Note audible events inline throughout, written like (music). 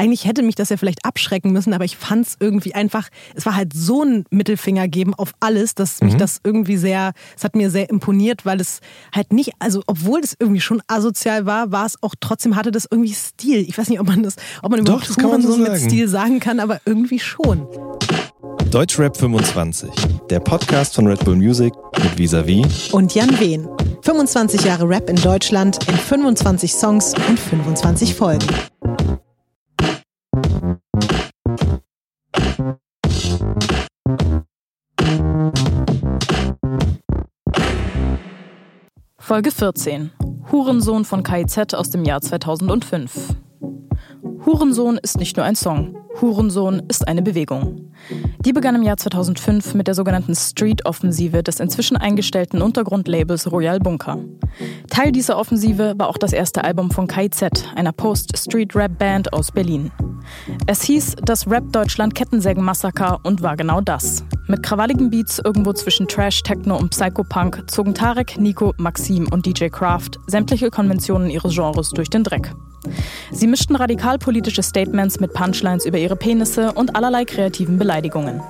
eigentlich hätte mich das ja vielleicht abschrecken müssen, aber ich fand es irgendwie einfach, es war halt so ein Mittelfinger geben auf alles, dass mich mhm. das irgendwie sehr, es hat mir sehr imponiert, weil es halt nicht, also obwohl es irgendwie schon asozial war, war es auch trotzdem, hatte das irgendwie Stil. Ich weiß nicht, ob man das, ob man überhaupt Doch, das Hurensohn so mit Stil sagen kann, aber irgendwie schon. Deutschrap 25, der Podcast von Red Bull Music mit Visavi und Jan Wehn. 25 Jahre Rap in Deutschland in 25 Songs und 25 Folgen. Folge 14. Hurensohn von KIZ aus dem Jahr 2005. Hurensohn ist nicht nur ein Song. Hurensohn ist eine Bewegung. Die begann im Jahr 2005 mit der sogenannten Street-Offensive des inzwischen eingestellten Untergrundlabels Royal Bunker. Teil dieser Offensive war auch das erste Album von KIZ, einer Post-Street-Rap-Band aus Berlin. Es hieß das Rap Deutschland Kettensägen-Massaker und war genau das. Mit krawalligen Beats irgendwo zwischen Trash, Techno und Psychopunk zogen Tarek, Nico, Maxim und DJ Kraft sämtliche Konventionen ihres Genres durch den Dreck. Sie mischten radikalpolitische Statements mit Punchlines über ihre Penisse und allerlei kreativen Beleidigungen.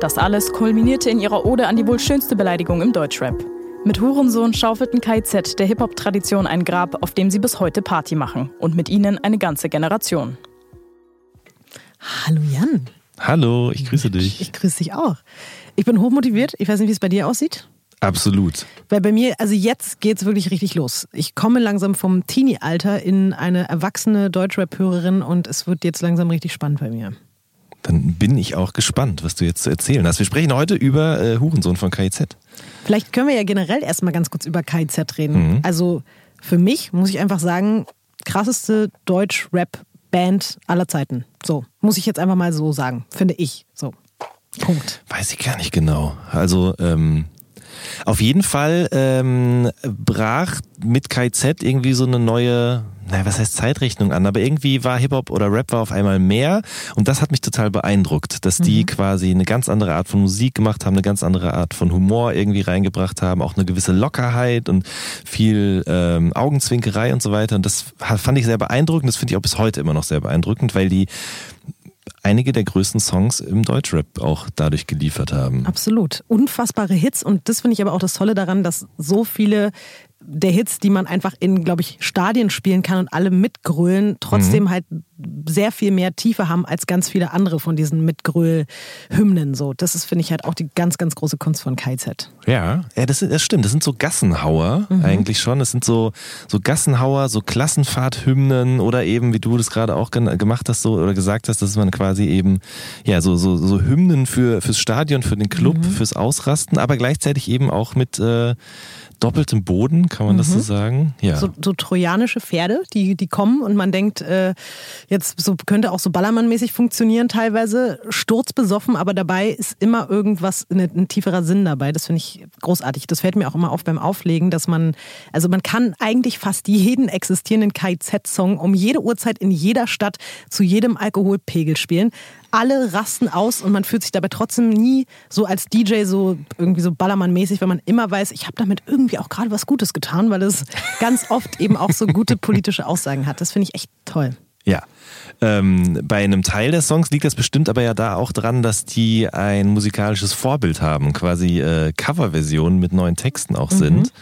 Das alles kulminierte in ihrer Ode an die wohl schönste Beleidigung im Deutschrap. Mit Hurensohn schaufelten KZ der Hip-Hop-Tradition ein Grab, auf dem sie bis heute Party machen. Und mit ihnen eine ganze Generation. Hallo Jan. Hallo, ich grüße dich. Ich grüße dich auch. Ich bin hochmotiviert. Ich weiß nicht, wie es bei dir aussieht. Absolut. Weil bei mir, also jetzt geht es wirklich richtig los. Ich komme langsam vom Teenie-Alter in eine erwachsene Deutschrap-Hörerin und es wird jetzt langsam richtig spannend bei mir. Dann bin ich auch gespannt, was du jetzt zu erzählen hast. Wir sprechen heute über äh, Hurensohn von KIZ. Vielleicht können wir ja generell erstmal ganz kurz über KIZ reden. Mhm. Also für mich muss ich einfach sagen, krasseste Deutsch-Rap-Band aller Zeiten. So, muss ich jetzt einfach mal so sagen, finde ich. So. Punkt. Weiß ich gar nicht genau. Also, ähm, auf jeden Fall ähm, brach mit KZ irgendwie so eine neue, naja, was heißt Zeitrechnung an, aber irgendwie war Hip-Hop oder Rap war auf einmal mehr und das hat mich total beeindruckt, dass die mhm. quasi eine ganz andere Art von Musik gemacht haben, eine ganz andere Art von Humor irgendwie reingebracht haben, auch eine gewisse Lockerheit und viel ähm, Augenzwinkerei und so weiter und das fand ich sehr beeindruckend, das finde ich auch bis heute immer noch sehr beeindruckend, weil die einige der größten Songs im Deutschrap auch dadurch geliefert haben. Absolut. Unfassbare Hits und das finde ich aber auch das Tolle daran, dass so viele der Hits, die man einfach in, glaube ich, Stadien spielen kann und alle mitgrölen, trotzdem mhm. halt sehr viel mehr Tiefe haben als ganz viele andere von diesen Mitgröl-Hymnen. So, das ist, finde ich, halt auch die ganz, ganz große Kunst von KZ. Ja, ja das, das stimmt. Das sind so Gassenhauer mhm. eigentlich schon. Das sind so, so Gassenhauer, so Klassenfahrt-Hymnen oder eben, wie du das gerade auch gemacht hast, so oder gesagt hast, dass man quasi eben, ja, so, so, so Hymnen für, fürs Stadion, für den Club, mhm. fürs Ausrasten, aber gleichzeitig eben auch mit, äh, doppeltem Boden, kann man mhm. das so mhm. sagen? Ja. So, so, trojanische Pferde, die, die kommen und man denkt, äh, jetzt so könnte auch so Ballermann-mäßig funktionieren, teilweise sturzbesoffen, aber dabei ist immer irgendwas, ein, ein tieferer Sinn dabei. Das finde ich großartig. Das fällt mir auch immer auf beim Auflegen, dass man, also man kann eigentlich fast jeden existierenden KZ-Song um jede Uhrzeit in jeder Stadt zu jedem Alkoholpegel spielen alle rasten aus und man fühlt sich dabei trotzdem nie so als DJ so irgendwie so Ballermann-mäßig, weil man immer weiß, ich habe damit irgendwie auch gerade was Gutes getan, weil es (laughs) ganz oft eben auch so gute politische Aussagen hat. Das finde ich echt toll. Ja. Ähm, bei einem Teil der Songs liegt das bestimmt aber ja da auch dran, dass die ein musikalisches Vorbild haben, quasi äh, Coverversionen mit neuen Texten auch mhm. sind.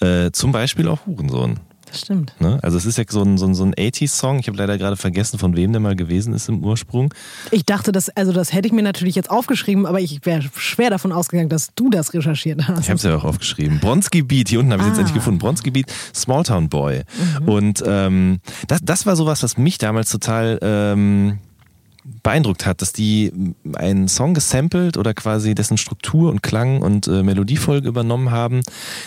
Äh, zum Beispiel auch Hurensohn. Das stimmt. Ne? Also es ist ja so ein, so ein, so ein 80s-Song. Ich habe leider gerade vergessen, von wem der mal gewesen ist im Ursprung. Ich dachte, das, also das hätte ich mir natürlich jetzt aufgeschrieben, aber ich wäre schwer davon ausgegangen, dass du das recherchiert hast. Ich habe es ja auch aufgeschrieben. Bronski Beat, hier unten habe ich es ah. jetzt endlich gefunden. Bronski Beat, Smalltown Boy. Mhm. Und ähm, das, das war sowas, was mich damals total... Ähm, beeindruckt hat, dass die einen Song gesampelt oder quasi dessen Struktur und Klang und äh, Melodiefolge übernommen haben,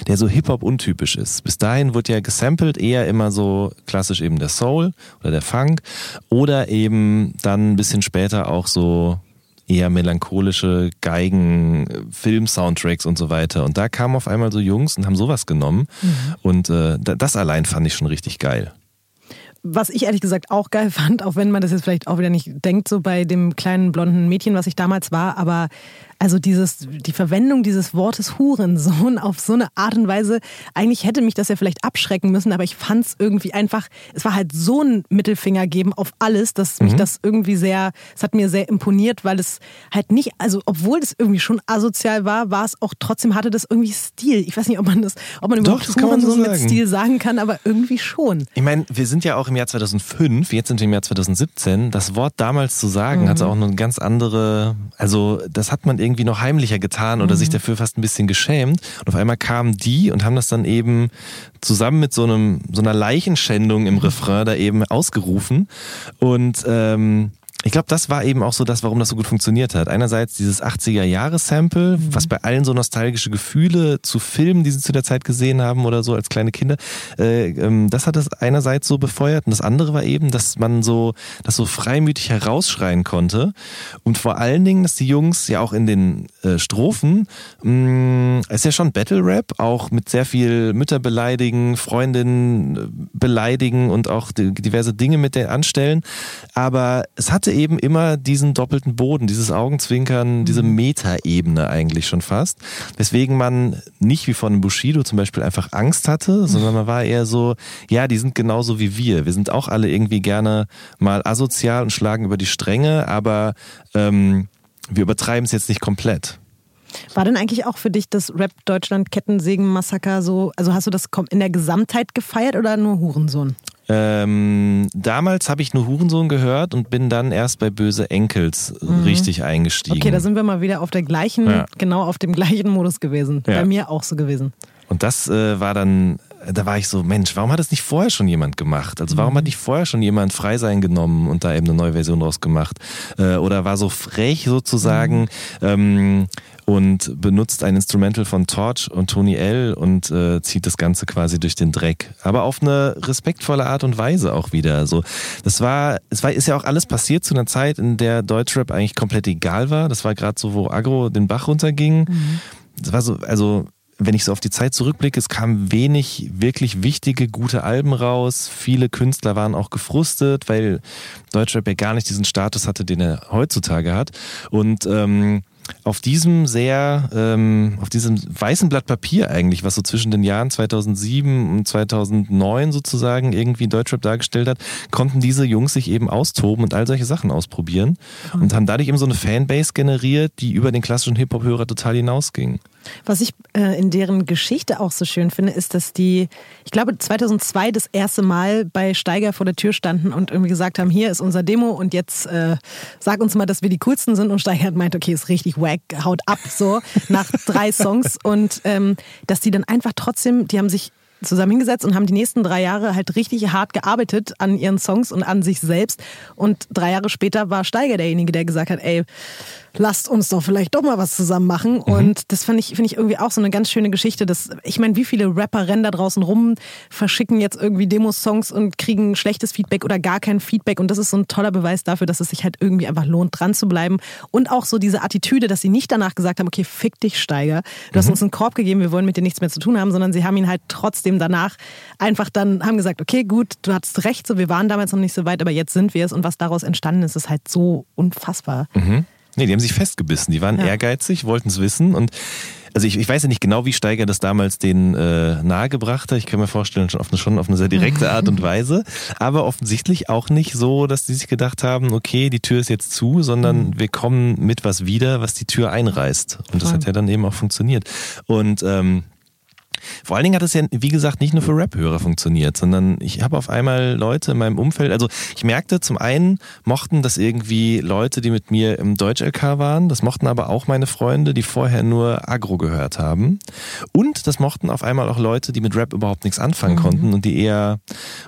der so Hip-Hop untypisch ist. Bis dahin wird ja gesampelt eher immer so klassisch eben der Soul oder der Funk oder eben dann ein bisschen später auch so eher melancholische Geigen, Film-Soundtracks und so weiter. Und da kamen auf einmal so Jungs und haben sowas genommen. Mhm. Und äh, das allein fand ich schon richtig geil was ich ehrlich gesagt auch geil (laughs) fand, auch wenn man das jetzt vielleicht auch wieder nicht denkt, so bei dem kleinen blonden Mädchen, was ich damals war, aber Also dieses, die Verwendung dieses Wortes Hurensohn auf so eine Art und Weise, eigentlich hätte mich das ja vielleicht abschrecken müssen, aber ich fand es irgendwie einfach, es war halt so ein Mittelfinger geben auf alles, dass mich mhm. das irgendwie sehr, es hat mir sehr imponiert, weil es halt nicht, also obwohl es irgendwie schon asozial war, war es auch trotzdem, hatte das irgendwie Stil. Ich weiß nicht, ob man das, ob man überhaupt Doch, Hurensohn so mit Stil sagen kann, aber irgendwie schon. Ich meine, wir sind ja auch im Jahr 2005, jetzt sind wir im Jahr 2017. Das Wort damals zu sagen, mhm. hatte auch eine ganz andere, also das hat man irgendwie noch heimlicher getan oder mhm. sich dafür fast ein bisschen geschämt. Und auf einmal kamen die und haben das dann eben zusammen mit so einem so einer Leichenschändung im Refrain da eben ausgerufen. Und ähm, ich glaube, das war eben auch so das, warum das so gut funktioniert hat. Einerseits dieses 80er-Jahre-Sample, mhm. was bei allen so nostalgische Gefühle zu Filmen, die sie zu der Zeit gesehen haben oder so als kleine Kinder, äh, ähm, das hat es einerseits so befeuert. Und das andere war eben, dass man so, das so freimütig herausschreien konnte. Und vor allen Dingen, dass die Jungs ja auch in den äh, Strophen, mh, mm, ist ja schon Battle-Rap, auch mit sehr viel Mütter beleidigen, Freundinnen äh, beleidigen und auch diverse Dinge mit der anstellen. Aber es hatte hatte eben immer diesen doppelten Boden, dieses Augenzwinkern, diese mhm. Metaebene eigentlich schon fast. Weswegen man nicht wie von Bushido zum Beispiel einfach Angst hatte, sondern man war eher so, ja, die sind genauso wie wir. Wir sind auch alle irgendwie gerne mal asozial und schlagen über die Stränge, aber ähm, wir übertreiben es jetzt nicht komplett. War denn eigentlich auch für dich das Rap Deutschland Kettensägen Massaker so, also hast du das in der Gesamtheit gefeiert oder nur Hurensohn? Ähm, damals habe ich nur Hurensohn gehört und bin dann erst bei Böse Enkels mhm. richtig eingestiegen. Okay, da sind wir mal wieder auf der gleichen, ja. genau auf dem gleichen Modus gewesen. Ja. Bei mir auch so gewesen. Und das äh, war dann, da war ich so, Mensch, warum hat das nicht vorher schon jemand gemacht? Also warum mhm. hat nicht vorher schon jemand Freisein genommen und da eben eine neue Version draus gemacht? Äh, oder war so frech sozusagen, mhm. ähm, und benutzt ein Instrumental von Torch und Tony L und äh, zieht das Ganze quasi durch den Dreck. Aber auf eine respektvolle Art und Weise auch wieder. Also das war, es war, ist ja auch alles passiert zu einer Zeit, in der Deutschrap eigentlich komplett egal war. Das war gerade so, wo Agro den Bach runterging. Mhm. Das war so, also wenn ich so auf die Zeit zurückblicke, es kamen wenig wirklich wichtige, gute Alben raus. Viele Künstler waren auch gefrustet, weil Deutschrap ja gar nicht diesen Status hatte, den er heutzutage hat. Und ähm, auf diesem sehr, ähm, auf diesem weißen Blatt Papier eigentlich, was so zwischen den Jahren 2007 und 2009 sozusagen irgendwie Deutschrap dargestellt hat, konnten diese Jungs sich eben austoben und all solche Sachen ausprobieren mhm. und haben dadurch eben so eine Fanbase generiert, die über den klassischen Hip-Hop-Hörer total hinausging. Was ich äh, in deren Geschichte auch so schön finde, ist, dass die, ich glaube, 2002 das erste Mal bei Steiger vor der Tür standen und irgendwie gesagt haben, hier ist unser Demo und jetzt äh, sag uns mal, dass wir die coolsten sind. Und Steiger hat meint, okay, ist richtig wack, haut ab, so nach drei (laughs) Songs. Und ähm, dass die dann einfach trotzdem, die haben sich zusammen hingesetzt und haben die nächsten drei Jahre halt richtig hart gearbeitet an ihren Songs und an sich selbst. Und drei Jahre später war Steiger derjenige, der gesagt hat, ey, lasst uns doch vielleicht doch mal was zusammen machen. Mhm. Und das finde ich, finde ich irgendwie auch so eine ganz schöne Geschichte. Dass, ich meine, wie viele Rapper rennen da draußen rum, verschicken jetzt irgendwie Demos-Songs und kriegen schlechtes Feedback oder gar kein Feedback. Und das ist so ein toller Beweis dafür, dass es sich halt irgendwie einfach lohnt, dran zu bleiben. Und auch so diese Attitüde, dass sie nicht danach gesagt haben, okay, fick dich, Steiger. Du mhm. hast uns einen Korb gegeben, wir wollen mit dir nichts mehr zu tun haben, sondern sie haben ihn halt trotzdem danach einfach dann, haben gesagt, okay, gut, du hattest recht, so, wir waren damals noch nicht so weit, aber jetzt sind wir es. Und was daraus entstanden ist, ist halt so unfassbar. Mhm. Nee, die haben sich festgebissen. Die waren ja. ehrgeizig, wollten es wissen und also ich, ich weiß ja nicht genau, wie Steiger das damals denen äh, nahegebracht hat. Ich kann mir vorstellen, schon auf, eine, schon auf eine sehr direkte Art und (laughs) Weise. Aber offensichtlich auch nicht so, dass die sich gedacht haben, okay, die Tür ist jetzt zu, sondern mhm. wir kommen mit was wieder, was die Tür einreißt. Und das hat ja dann eben auch funktioniert. Und ähm, vor allen Dingen hat es ja, wie gesagt, nicht nur für Rap-Hörer funktioniert, sondern ich habe auf einmal Leute in meinem Umfeld, also ich merkte, zum einen mochten das irgendwie Leute, die mit mir im Deutsch-LK waren, das mochten aber auch meine Freunde, die vorher nur Agro gehört haben. Und das mochten auf einmal auch Leute, die mit Rap überhaupt nichts anfangen mhm. konnten und die eher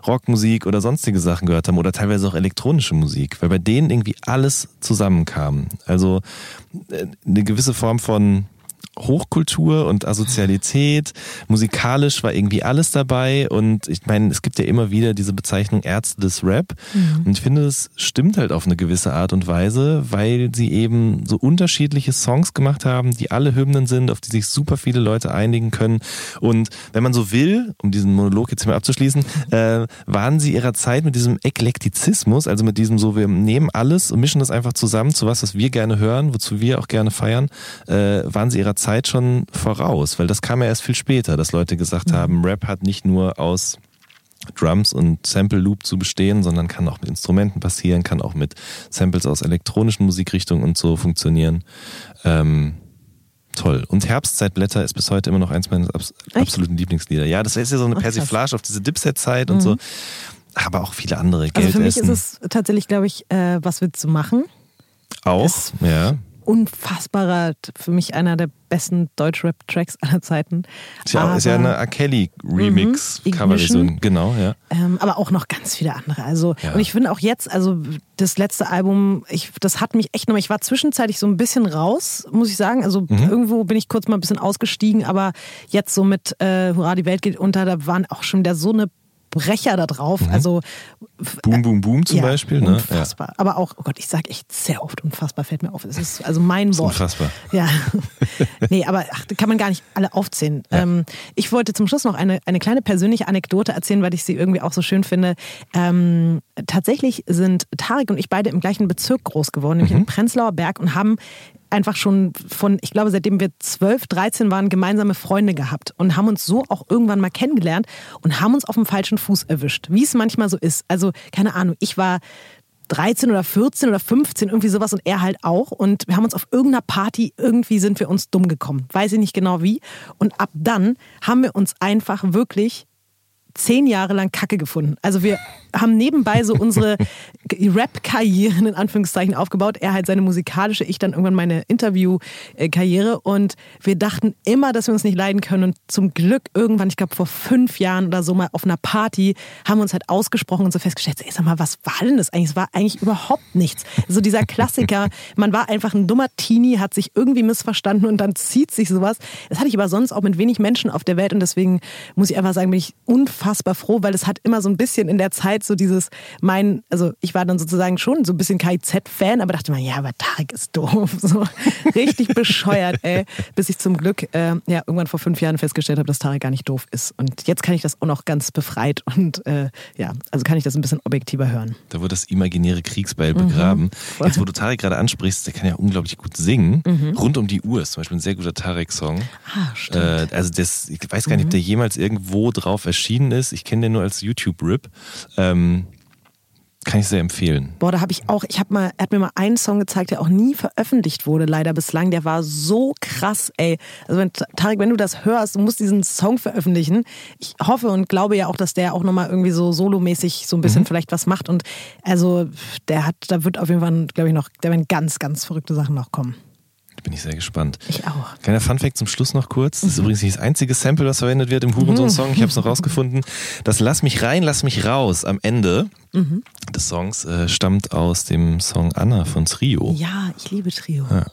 Rockmusik oder sonstige Sachen gehört haben oder teilweise auch elektronische Musik, weil bei denen irgendwie alles zusammenkam. Also äh, eine gewisse Form von Hochkultur und Asozialität. Musikalisch war irgendwie alles dabei und ich meine, es gibt ja immer wieder diese Bezeichnung Ärzte des Rap mhm. und ich finde, es stimmt halt auf eine gewisse Art und Weise, weil sie eben so unterschiedliche Songs gemacht haben, die alle Hymnen sind, auf die sich super viele Leute einigen können und wenn man so will, um diesen Monolog jetzt mal abzuschließen, äh, waren sie ihrer Zeit mit diesem Eklektizismus, also mit diesem so, wir nehmen alles und mischen das einfach zusammen zu was, was wir gerne hören, wozu wir auch gerne feiern, äh, waren sie ihrer Zeit schon voraus, weil das kam ja erst viel später, dass Leute gesagt mhm. haben, Rap hat nicht nur aus Drums und Sample Loop zu bestehen, sondern kann auch mit Instrumenten passieren, kann auch mit Samples aus elektronischen Musikrichtungen und so funktionieren. Ähm, toll. Und Herbstzeitblätter ist bis heute immer noch eins meiner abs Echt? absoluten Lieblingslieder. Ja, das ist ja so eine Persiflage auf diese Dipset-Zeit mhm. und so. Aber auch viele andere. Also für mich ist es tatsächlich, glaube ich, äh, was willst du machen? Auch, es ja unfassbarer, für mich einer der besten Deutsch-Rap-Tracks aller Zeiten. Ist ja, aber, ist ja eine R. Kelly-Remix-Coverversion, mhm, genau, ja. Ähm, aber auch noch ganz viele andere. Also, ja. und ich finde auch jetzt, also das letzte Album, ich, das hat mich echt nochmal, ich war zwischenzeitlich so ein bisschen raus, muss ich sagen. Also mhm. irgendwo bin ich kurz mal ein bisschen ausgestiegen, aber jetzt so mit äh, Hurra, die Welt geht unter, da waren auch schon wieder so eine Brecher da drauf. Mhm. Also Boom, Boom, Boom zum ja, Beispiel. Ne? Unfassbar. Ja. Aber auch, oh Gott, ich sage echt sehr oft unfassbar, fällt mir auf. Es ist also mein Wort. Unfassbar. Ja. (laughs) nee, aber ach, kann man gar nicht alle aufzählen. Ja. Ähm, ich wollte zum Schluss noch eine, eine kleine persönliche Anekdote erzählen, weil ich sie irgendwie auch so schön finde. Ähm, tatsächlich sind Tarek und ich beide im gleichen Bezirk groß geworden, nämlich mhm. in Prenzlauer Berg und haben einfach schon von, ich glaube, seitdem wir 12, 13 waren, gemeinsame Freunde gehabt und haben uns so auch irgendwann mal kennengelernt und haben uns auf dem falschen Fuß erwischt, wie es manchmal so ist. Also, keine Ahnung, ich war 13 oder 14 oder 15, irgendwie sowas und er halt auch. Und wir haben uns auf irgendeiner Party, irgendwie sind wir uns dumm gekommen. Weiß ich nicht genau wie. Und ab dann haben wir uns einfach wirklich zehn Jahre lang Kacke gefunden. Also wir haben nebenbei so unsere Rap-Karrieren in Anführungszeichen aufgebaut. Er halt seine musikalische, ich dann irgendwann meine Interview-Karriere. Und wir dachten immer, dass wir uns nicht leiden können. Und zum Glück irgendwann, ich glaube vor fünf Jahren oder so mal auf einer Party, haben wir uns halt ausgesprochen und so festgestellt, ey, sag mal, was war denn das eigentlich? Es war eigentlich überhaupt nichts. So dieser Klassiker, (laughs) man war einfach ein dummer Teenie, hat sich irgendwie missverstanden und dann zieht sich sowas. Das hatte ich aber sonst auch mit wenig Menschen auf der Welt und deswegen muss ich einfach sagen, bin ich unfassbar froh, weil es hat immer so ein bisschen in der Zeit so dieses, mein, also ich war dann sozusagen schon so ein bisschen KIZ-Fan, aber dachte mir, ja, aber Tarek ist doof. So (laughs) richtig bescheuert, ey. Bis ich zum Glück äh, ja, irgendwann vor fünf Jahren festgestellt habe, dass Tarek gar nicht doof ist. Und jetzt kann ich das auch noch ganz befreit und äh, ja, also kann ich das ein bisschen objektiver hören. Da wurde das imaginäre Kriegsbeil mhm. begraben. Jetzt, wo du Tarek gerade ansprichst, der kann ja unglaublich gut singen. Mhm. Rund um die Uhr ist zum Beispiel ein sehr guter Tarek-Song. Ah, stimmt. Äh, also das, ich weiß gar nicht, mhm. ob der jemals irgendwo drauf erschienen ist. Ich kenne den nur als YouTube-Rip. Ähm, kann ich sehr empfehlen. Boah, da habe ich auch, ich habe mal, er hat mir mal einen Song gezeigt, der auch nie veröffentlicht wurde, leider bislang. Der war so krass, ey. Also wenn, Tarek, wenn du das hörst, du musst diesen Song veröffentlichen. Ich hoffe und glaube ja auch, dass der auch nochmal irgendwie so solomäßig so ein bisschen mhm. vielleicht was macht. Und also der hat, da wird auf jeden Fall, glaube ich, noch, da werden ganz, ganz verrückte Sachen noch kommen. Bin ich sehr gespannt. Ich auch. Kleiner Funfact zum Schluss noch kurz. Das ist mhm. übrigens nicht das einzige Sample, was verwendet wird im Hurensohn-Song. Ich habe es noch rausgefunden. Das Lass mich rein, lass mich raus am Ende mhm. des Songs äh, stammt aus dem Song Anna von Trio. Ja, ich liebe Trio. Ja.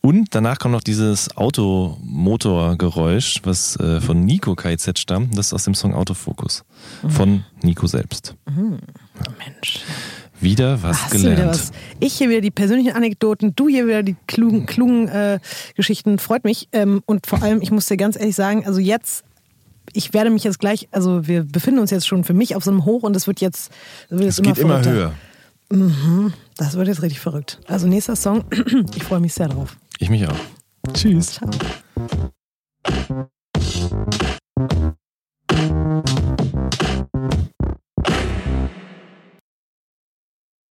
Und danach kommt noch dieses Automotorgeräusch, was äh, von Nico KZ stammt. Das ist aus dem Song Autofokus. Mhm. Von Nico selbst. Mhm. Mensch. Wieder was Hast gelernt. Wieder was? Ich hier wieder die persönlichen Anekdoten, du hier wieder die klugen, klugen äh, Geschichten. Freut mich. Ähm, und vor allem, ich muss dir ganz ehrlich sagen, also jetzt ich werde mich jetzt gleich, also wir befinden uns jetzt schon für mich auf so einem Hoch und es wird jetzt. Es, wird es geht immer, immer höher. Mhm, das wird jetzt richtig verrückt. Also nächster Song, (clears throat) ich freue mich sehr drauf. Ich mich auch. Tschüss. Ciao.